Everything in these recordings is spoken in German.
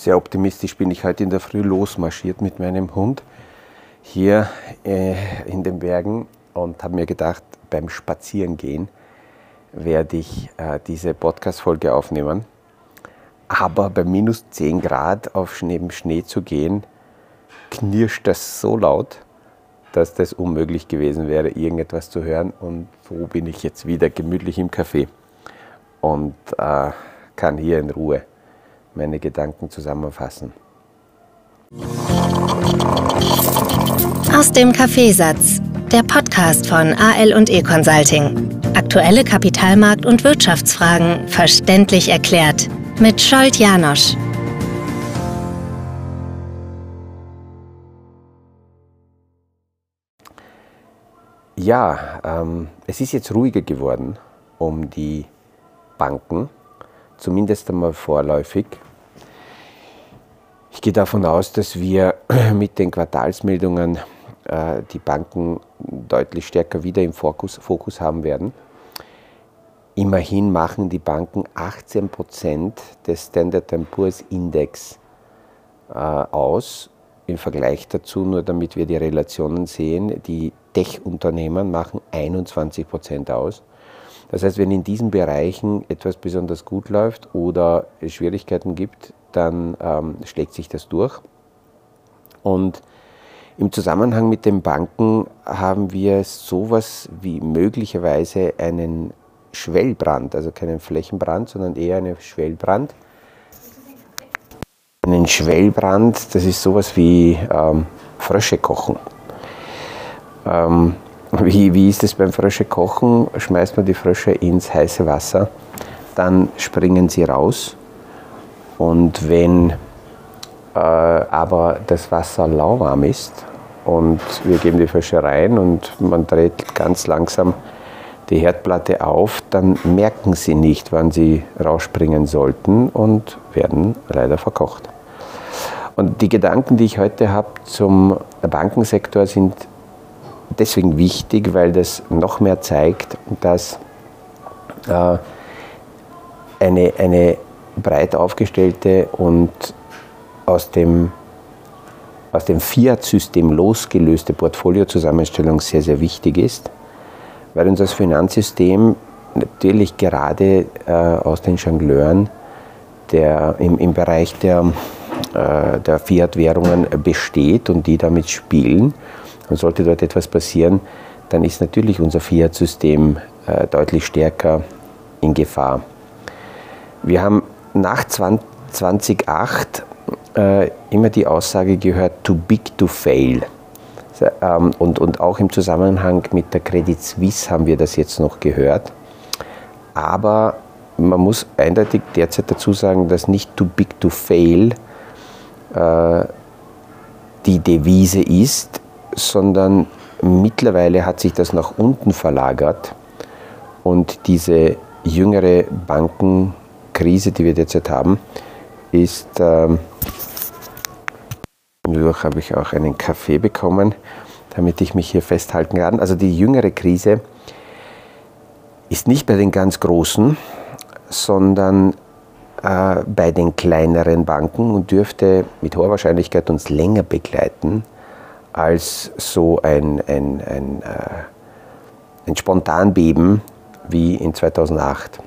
sehr optimistisch bin ich heute in der Früh losmarschiert mit meinem Hund hier äh, in den Bergen und habe mir gedacht, beim Spazierengehen werde ich äh, diese Podcast-Folge aufnehmen. Aber bei minus 10 Grad auf neben Schnee zu gehen, knirscht das so laut, dass das unmöglich gewesen wäre, irgendetwas zu hören. Und so bin ich jetzt wieder gemütlich im Café und äh, kann hier in Ruhe meine Gedanken zusammenfassen. Aus dem Kaffeesatz, der Podcast von AL und E Consulting. Aktuelle Kapitalmarkt- und Wirtschaftsfragen verständlich erklärt mit Scholt Janosch. Ja, ähm, es ist jetzt ruhiger geworden um die Banken, zumindest einmal vorläufig. Ich gehe davon aus, dass wir mit den Quartalsmeldungen äh, die Banken deutlich stärker wieder im Fokus, Fokus haben werden. Immerhin machen die Banken 18 Prozent des Standard Poor's Index äh, aus. Im Vergleich dazu, nur damit wir die Relationen sehen, die Tech-Unternehmen machen 21 Prozent aus. Das heißt, wenn in diesen Bereichen etwas besonders gut läuft oder es Schwierigkeiten gibt, dann ähm, schlägt sich das durch. Und im Zusammenhang mit den Banken haben wir sowas wie möglicherweise einen Schwellbrand, also keinen Flächenbrand, sondern eher einen Schwellbrand. Einen Schwellbrand, das ist sowas wie ähm, Frösche kochen. Ähm, wie, wie ist es beim Frösche kochen? Schmeißt man die Frösche ins heiße Wasser, dann springen sie raus. Und wenn äh, aber das Wasser lauwarm ist und wir geben die Frösche rein und man dreht ganz langsam die Herdplatte auf, dann merken sie nicht, wann sie rausspringen sollten und werden leider verkocht. Und die Gedanken, die ich heute habe zum Bankensektor, sind deswegen wichtig, weil das noch mehr zeigt, dass äh, eine, eine breit aufgestellte und aus dem, aus dem Fiat-System losgelöste Portfoliozusammenstellung sehr, sehr wichtig ist, weil uns das Finanzsystem natürlich gerade äh, aus den Jongleuren der, im, im Bereich der, äh, der Fiat-Währungen besteht und die damit spielen und sollte dort etwas passieren, dann ist natürlich unser Fiat-System äh, deutlich stärker in Gefahr. Wir haben nach 2008 äh, immer die Aussage gehört, too big to fail. Ähm, und, und auch im Zusammenhang mit der Credit Suisse haben wir das jetzt noch gehört. Aber man muss eindeutig derzeit dazu sagen, dass nicht too big to fail äh, die Devise ist, sondern mittlerweile hat sich das nach unten verlagert und diese jüngere Bankenkrise, die wir derzeit haben, ist, ähm, dadurch habe ich auch einen Kaffee bekommen, damit ich mich hier festhalten kann. Also die jüngere Krise ist nicht bei den ganz großen, sondern äh, bei den kleineren Banken und dürfte mit hoher Wahrscheinlichkeit uns länger begleiten als so ein, ein, ein, äh, ein Spontanbeben wie in 2008.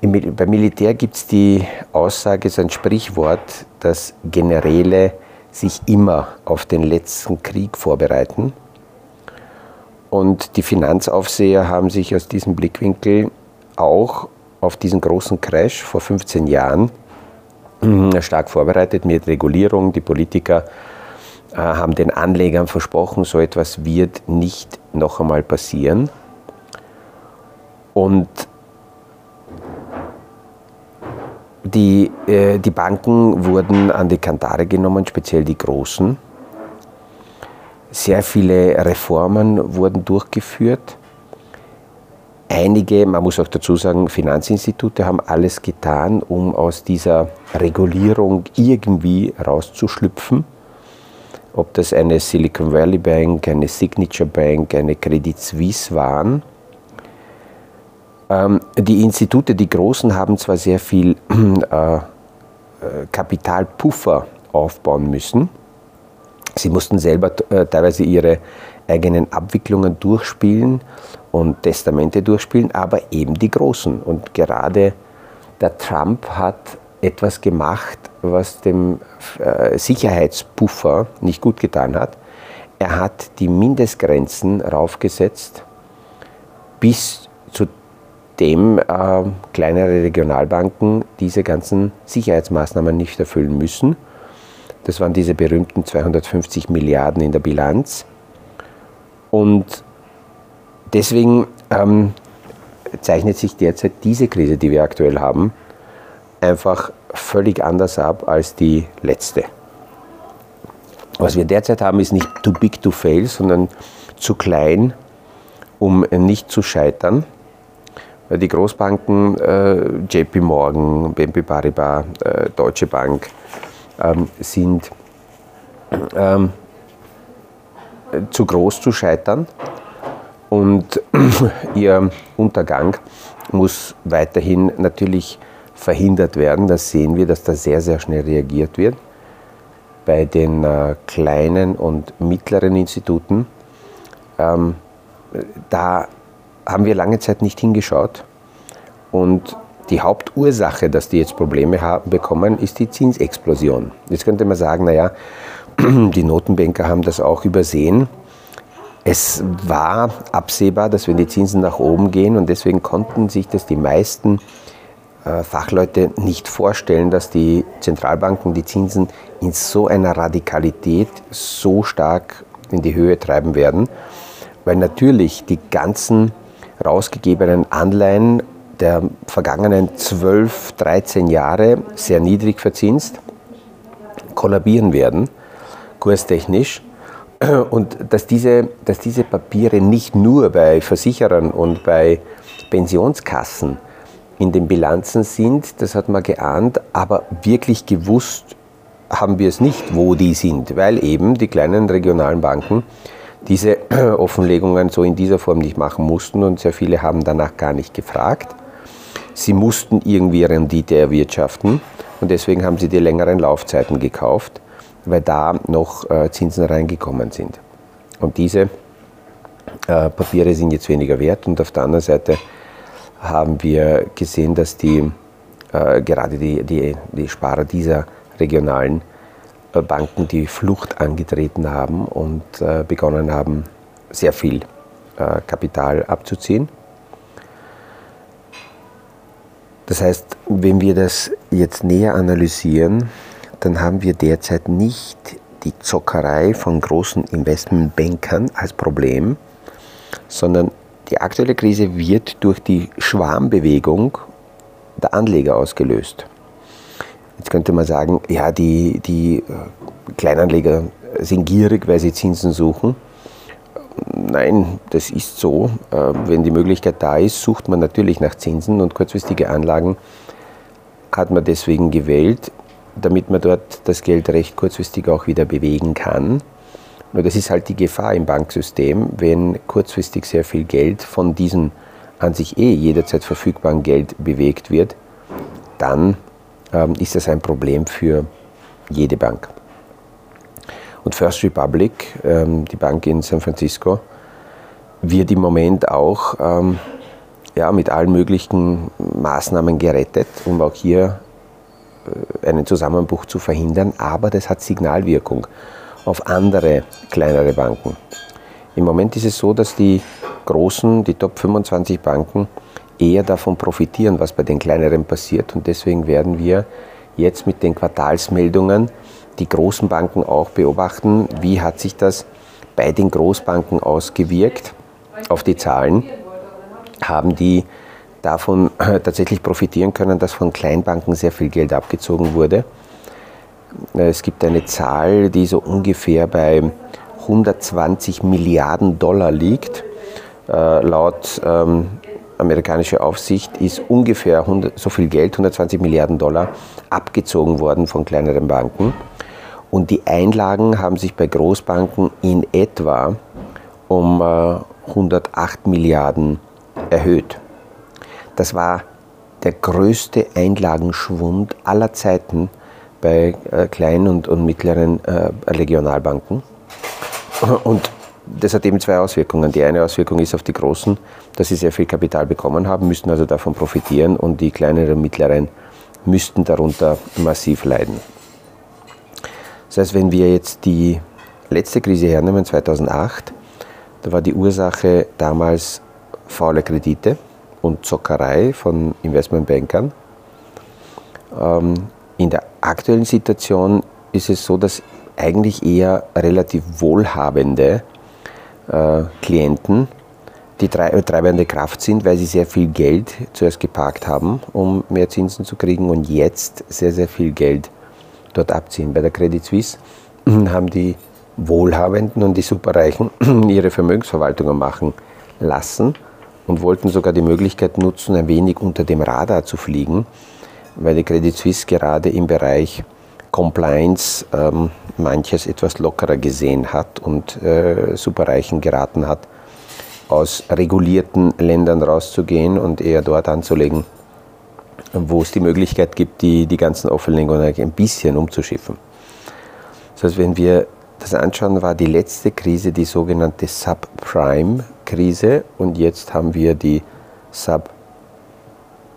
Im, beim Militär gibt es die Aussage, so ein Sprichwort, dass Generäle sich immer auf den letzten Krieg vorbereiten. Und die Finanzaufseher haben sich aus diesem Blickwinkel auch auf diesen großen Crash vor 15 Jahren hm, stark vorbereitet mit Regulierung. Die Politiker haben den Anlegern versprochen, so etwas wird nicht noch einmal passieren. Und die, äh, die Banken wurden an die Kantare genommen, speziell die großen. Sehr viele Reformen wurden durchgeführt. Einige, man muss auch dazu sagen, Finanzinstitute haben alles getan, um aus dieser Regulierung irgendwie rauszuschlüpfen ob das eine Silicon Valley Bank, eine Signature Bank, eine Credit Suisse waren. Ähm, die Institute, die großen, haben zwar sehr viel äh, Kapitalpuffer aufbauen müssen. Sie mussten selber äh, teilweise ihre eigenen Abwicklungen durchspielen und Testamente durchspielen, aber eben die Großen. Und gerade der Trump hat etwas gemacht, was dem äh, Sicherheitspuffer nicht gut getan hat. Er hat die Mindestgrenzen raufgesetzt, bis zu dem äh, kleinere Regionalbanken diese ganzen Sicherheitsmaßnahmen nicht erfüllen müssen. Das waren diese berühmten 250 Milliarden in der Bilanz. Und deswegen ähm, zeichnet sich derzeit diese Krise, die wir aktuell haben, einfach völlig anders ab als die letzte. Was wir derzeit haben, ist nicht too big to fail, sondern zu klein, um nicht zu scheitern. Die Großbanken, äh, JP Morgan, BNP Paribas, äh, Deutsche Bank, ähm, sind ähm, zu groß zu scheitern und ihr Untergang muss weiterhin natürlich verhindert werden. Das sehen wir, dass da sehr, sehr schnell reagiert wird. Bei den äh, kleinen und mittleren Instituten, ähm, da haben wir lange Zeit nicht hingeschaut. Und die Hauptursache, dass die jetzt Probleme haben, bekommen, ist die Zinsexplosion. Jetzt könnte man sagen, naja, die Notenbanker haben das auch übersehen. Es war absehbar, dass wenn die Zinsen nach oben gehen und deswegen konnten sich das die meisten Fachleute nicht vorstellen, dass die Zentralbanken die Zinsen in so einer Radikalität so stark in die Höhe treiben werden, weil natürlich die ganzen rausgegebenen Anleihen der vergangenen 12, 13 Jahre sehr niedrig verzinst kollabieren werden, kurstechnisch. Und dass diese, dass diese Papiere nicht nur bei Versicherern und bei Pensionskassen in den Bilanzen sind, das hat man geahnt, aber wirklich gewusst haben wir es nicht, wo die sind, weil eben die kleinen regionalen Banken diese Offenlegungen so in dieser Form nicht machen mussten und sehr viele haben danach gar nicht gefragt. Sie mussten irgendwie Rendite erwirtschaften und deswegen haben sie die längeren Laufzeiten gekauft, weil da noch äh, Zinsen reingekommen sind. Und diese äh, Papiere sind jetzt weniger wert und auf der anderen Seite haben wir gesehen, dass die, äh, gerade die, die, die Sparer dieser regionalen äh, Banken die Flucht angetreten haben und äh, begonnen haben, sehr viel äh, Kapital abzuziehen. Das heißt, wenn wir das jetzt näher analysieren, dann haben wir derzeit nicht die Zockerei von großen Investmentbankern als Problem, sondern die aktuelle Krise wird durch die Schwarmbewegung der Anleger ausgelöst. Jetzt könnte man sagen, ja, die, die äh, Kleinanleger sind gierig, weil sie Zinsen suchen. Nein, das ist so. Äh, wenn die Möglichkeit da ist, sucht man natürlich nach Zinsen und kurzfristige Anlagen hat man deswegen gewählt, damit man dort das Geld recht kurzfristig auch wieder bewegen kann. Nur das ist halt die Gefahr im Banksystem, wenn kurzfristig sehr viel Geld von diesem an sich eh jederzeit verfügbaren Geld bewegt wird, dann ähm, ist das ein Problem für jede Bank. Und First Republic, ähm, die Bank in San Francisco, wird im Moment auch ähm, ja, mit allen möglichen Maßnahmen gerettet, um auch hier äh, einen Zusammenbruch zu verhindern. Aber das hat Signalwirkung auf andere kleinere Banken. Im Moment ist es so, dass die großen, die Top 25 Banken eher davon profitieren, was bei den kleineren passiert. Und deswegen werden wir jetzt mit den Quartalsmeldungen die großen Banken auch beobachten, wie hat sich das bei den Großbanken ausgewirkt auf die Zahlen. Haben die davon tatsächlich profitieren können, dass von Kleinbanken sehr viel Geld abgezogen wurde? Es gibt eine Zahl, die so ungefähr bei 120 Milliarden Dollar liegt. Äh, laut ähm, amerikanischer Aufsicht ist ungefähr 100, so viel Geld, 120 Milliarden Dollar, abgezogen worden von kleineren Banken. Und die Einlagen haben sich bei Großbanken in etwa um äh, 108 Milliarden erhöht. Das war der größte Einlagenschwund aller Zeiten bei äh, kleinen und, und mittleren äh, Regionalbanken. Und das hat eben zwei Auswirkungen. Die eine Auswirkung ist auf die Großen, dass sie sehr viel Kapital bekommen haben, müssten also davon profitieren und die kleineren und mittleren müssten darunter massiv leiden. Das heißt, wenn wir jetzt die letzte Krise hernehmen, 2008, da war die Ursache damals faule Kredite und Zockerei von Investmentbankern. Ähm, in der aktuellen Situation ist es so, dass eigentlich eher relativ wohlhabende äh, Klienten die treibende Kraft sind, weil sie sehr viel Geld zuerst geparkt haben, um mehr Zinsen zu kriegen und jetzt sehr, sehr viel Geld dort abziehen. Bei der Credit Suisse haben die Wohlhabenden und die Superreichen ihre Vermögensverwaltungen machen lassen und wollten sogar die Möglichkeit nutzen, ein wenig unter dem Radar zu fliegen, weil die Credit Suisse gerade im Bereich Compliance ähm, manches etwas lockerer gesehen hat und äh, Superreichen geraten hat, aus regulierten Ländern rauszugehen und eher dort anzulegen, wo es die Möglichkeit gibt, die, die ganzen Offenlegungen ein bisschen umzuschiffen. Das heißt, wenn wir das anschauen, war die letzte Krise die sogenannte Subprime-Krise und jetzt haben wir die Sub,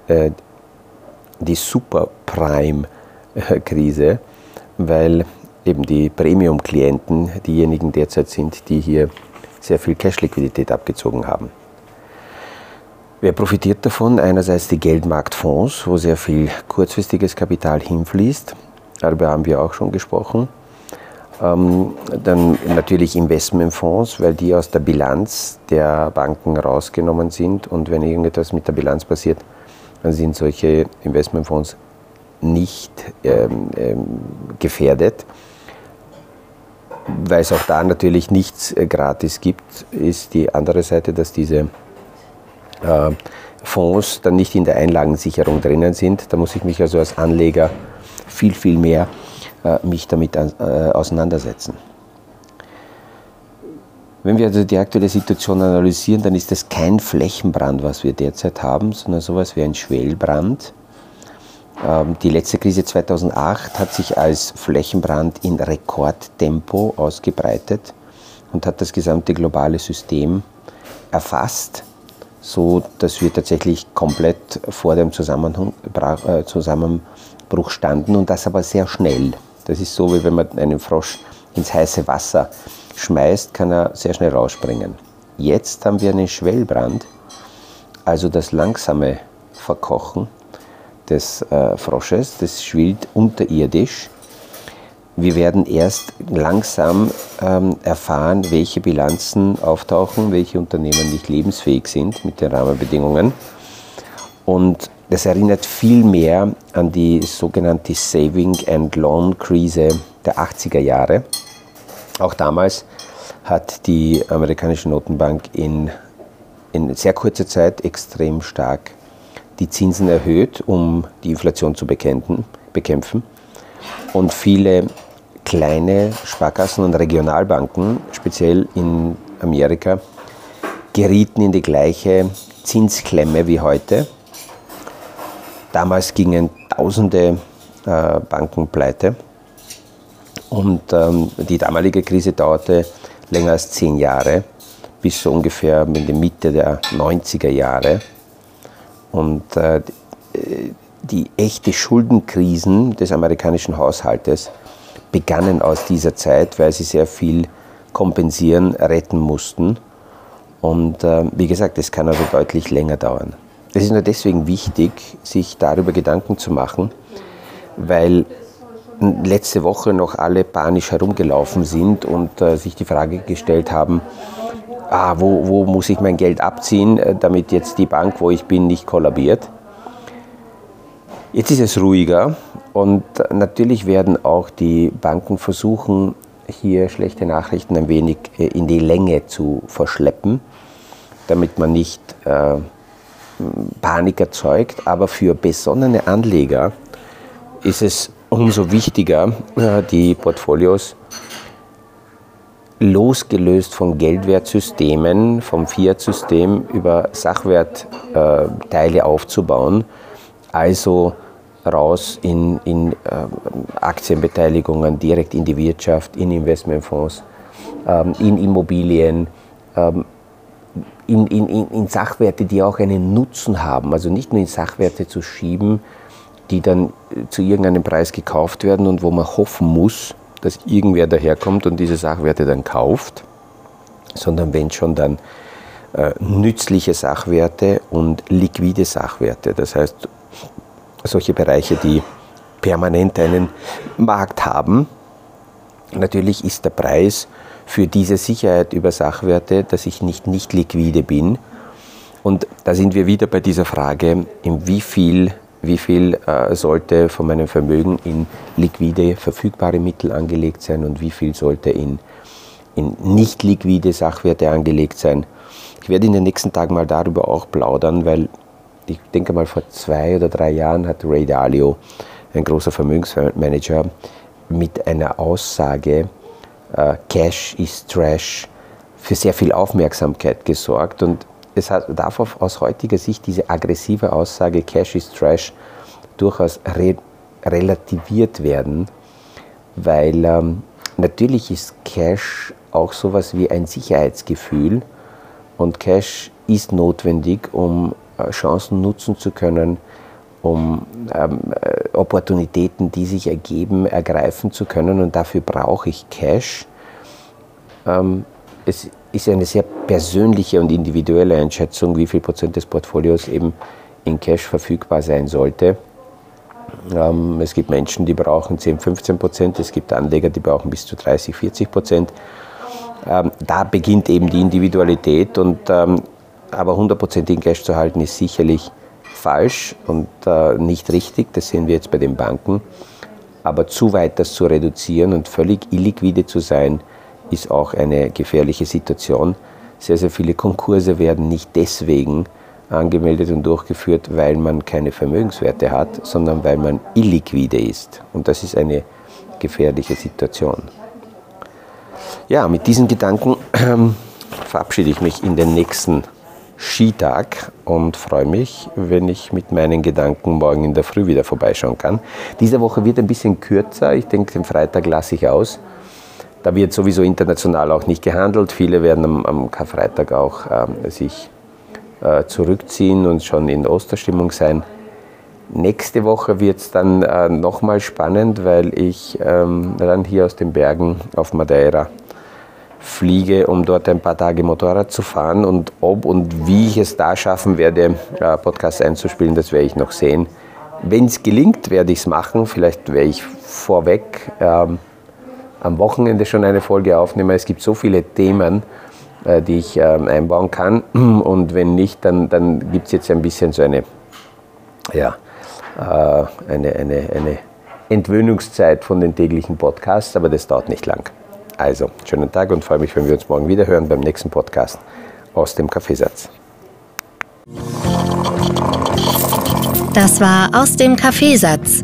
äh, die Superprime-Krise, weil eben die Premium-Klienten diejenigen derzeit sind, die hier sehr viel Cash-Liquidität abgezogen haben. Wer profitiert davon? Einerseits die Geldmarktfonds, wo sehr viel kurzfristiges Kapital hinfließt. Darüber haben wir auch schon gesprochen. Ähm, dann natürlich Investmentfonds, weil die aus der Bilanz der Banken rausgenommen sind. Und wenn irgendetwas mit der Bilanz passiert, dann sind solche Investmentfonds nicht ähm, ähm, gefährdet. Weil es auch da natürlich nichts äh, gratis gibt, ist die andere Seite, dass diese äh, Fonds dann nicht in der Einlagensicherung drinnen sind. Da muss ich mich also als Anleger viel, viel mehr äh, mich damit auseinandersetzen. Wenn wir also die aktuelle Situation analysieren, dann ist das kein Flächenbrand, was wir derzeit haben, sondern sowas wie ein Schwellbrand ähm, die letzte Krise 2008 hat sich als Flächenbrand in Rekordtempo ausgebreitet und hat das gesamte globale System erfasst, so dass wir tatsächlich komplett vor dem äh, Zusammenbruch standen und das aber sehr schnell. Das ist so, wie wenn man einen Frosch ins heiße Wasser schmeißt, kann er sehr schnell rausspringen. Jetzt haben wir einen Schwellbrand, also das langsame Verkochen des äh, Frosches, das schwillt unterirdisch. Wir werden erst langsam ähm, erfahren, welche Bilanzen auftauchen, welche Unternehmen nicht lebensfähig sind mit den Rahmenbedingungen. Und das erinnert viel mehr an die sogenannte Saving and Loan Krise der 80er Jahre. Auch damals hat die amerikanische Notenbank in, in sehr kurzer Zeit extrem stark die Zinsen erhöht, um die Inflation zu bekämpfen. Und viele kleine Sparkassen und Regionalbanken, speziell in Amerika, gerieten in die gleiche Zinsklemme wie heute. Damals gingen tausende äh, Banken pleite und ähm, die damalige Krise dauerte länger als zehn Jahre, bis so ungefähr in die Mitte der 90er Jahre. Und äh, die echte Schuldenkrisen des amerikanischen Haushaltes begannen aus dieser Zeit, weil sie sehr viel kompensieren, retten mussten. Und äh, wie gesagt, es kann also deutlich länger dauern. Es ist nur deswegen wichtig, sich darüber Gedanken zu machen, weil letzte Woche noch alle panisch herumgelaufen sind und äh, sich die Frage gestellt haben, ah, wo, wo muss ich mein Geld abziehen, äh, damit jetzt die Bank, wo ich bin, nicht kollabiert. Jetzt ist es ruhiger und natürlich werden auch die Banken versuchen, hier schlechte Nachrichten ein wenig äh, in die Länge zu verschleppen, damit man nicht äh, Panik erzeugt. Aber für besonnene Anleger ist es umso wichtiger, äh, die Portfolios losgelöst von Geldwertsystemen, vom Fiat-System über Sachwertteile aufzubauen. Also raus in, in äh, Aktienbeteiligungen, direkt in die Wirtschaft, in Investmentfonds, ähm, in Immobilien, ähm, in, in, in Sachwerte, die auch einen Nutzen haben. Also nicht nur in Sachwerte zu schieben, die dann äh, zu irgendeinem Preis gekauft werden und wo man hoffen muss, dass irgendwer daherkommt und diese Sachwerte dann kauft, sondern wenn schon dann äh, nützliche Sachwerte und liquide Sachwerte. Das heißt, solche Bereiche, die permanent einen Markt haben. Natürlich ist der Preis für diese Sicherheit über Sachwerte, dass ich nicht nicht liquide bin. Und da sind wir wieder bei dieser Frage, in wie viel, wie viel äh, sollte von meinem Vermögen in liquide, verfügbare Mittel angelegt sein und wie viel sollte in, in nicht liquide Sachwerte angelegt sein. Ich werde in den nächsten Tagen mal darüber auch plaudern, weil ich denke mal vor zwei oder drei Jahren hat Ray Dalio, ein großer Vermögensmanager, mit einer Aussage, äh, Cash is Trash, für sehr viel Aufmerksamkeit gesorgt. Und es hat, darf aus heutiger Sicht diese aggressive Aussage Cash is Trash durchaus re relativiert werden, weil ähm, natürlich ist Cash auch sowas wie ein Sicherheitsgefühl und Cash ist notwendig, um äh, Chancen nutzen zu können, um ähm, äh, Opportunitäten, die sich ergeben, ergreifen zu können. Und dafür brauche ich Cash. Ähm, es ist eine sehr persönliche und individuelle Einschätzung, wie viel Prozent des Portfolios eben in Cash verfügbar sein sollte. Ähm, es gibt Menschen, die brauchen 10, 15 Prozent, es gibt Anleger, die brauchen bis zu 30, 40 Prozent. Ähm, da beginnt eben die Individualität und ähm, aber 100% in Cash zu halten ist sicherlich falsch und äh, nicht richtig. Das sehen wir jetzt bei den Banken. Aber zu weit das zu reduzieren und völlig illiquide zu sein, ist auch eine gefährliche Situation. Sehr, sehr viele Konkurse werden nicht deswegen angemeldet und durchgeführt, weil man keine Vermögenswerte hat, sondern weil man illiquide ist. Und das ist eine gefährliche Situation. Ja, mit diesen Gedanken äh, verabschiede ich mich in den nächsten Skitag und freue mich, wenn ich mit meinen Gedanken morgen in der Früh wieder vorbeischauen kann. Diese Woche wird ein bisschen kürzer. Ich denke, den Freitag lasse ich aus. Da wird sowieso international auch nicht gehandelt. Viele werden am, am Karfreitag auch äh, sich äh, zurückziehen und schon in Osterstimmung sein. Nächste Woche wird es dann äh, nochmal spannend, weil ich ähm, dann hier aus den Bergen auf Madeira fliege, um dort ein paar Tage Motorrad zu fahren. Und ob und wie ich es da schaffen werde, äh, Podcasts einzuspielen, das werde ich noch sehen. Wenn es gelingt, werde ich es machen. Vielleicht werde ich vorweg ähm, am Wochenende schon eine Folge aufnehmen. Es gibt so viele Themen, äh, die ich ähm, einbauen kann. Und wenn nicht, dann, dann gibt es jetzt ein bisschen so eine, ja, äh, eine, eine, eine Entwöhnungszeit von den täglichen Podcasts, aber das dauert nicht lang. Also, schönen Tag und freue mich, wenn wir uns morgen wieder hören beim nächsten Podcast aus dem Kaffeesatz. Das war aus dem Kaffeesatz,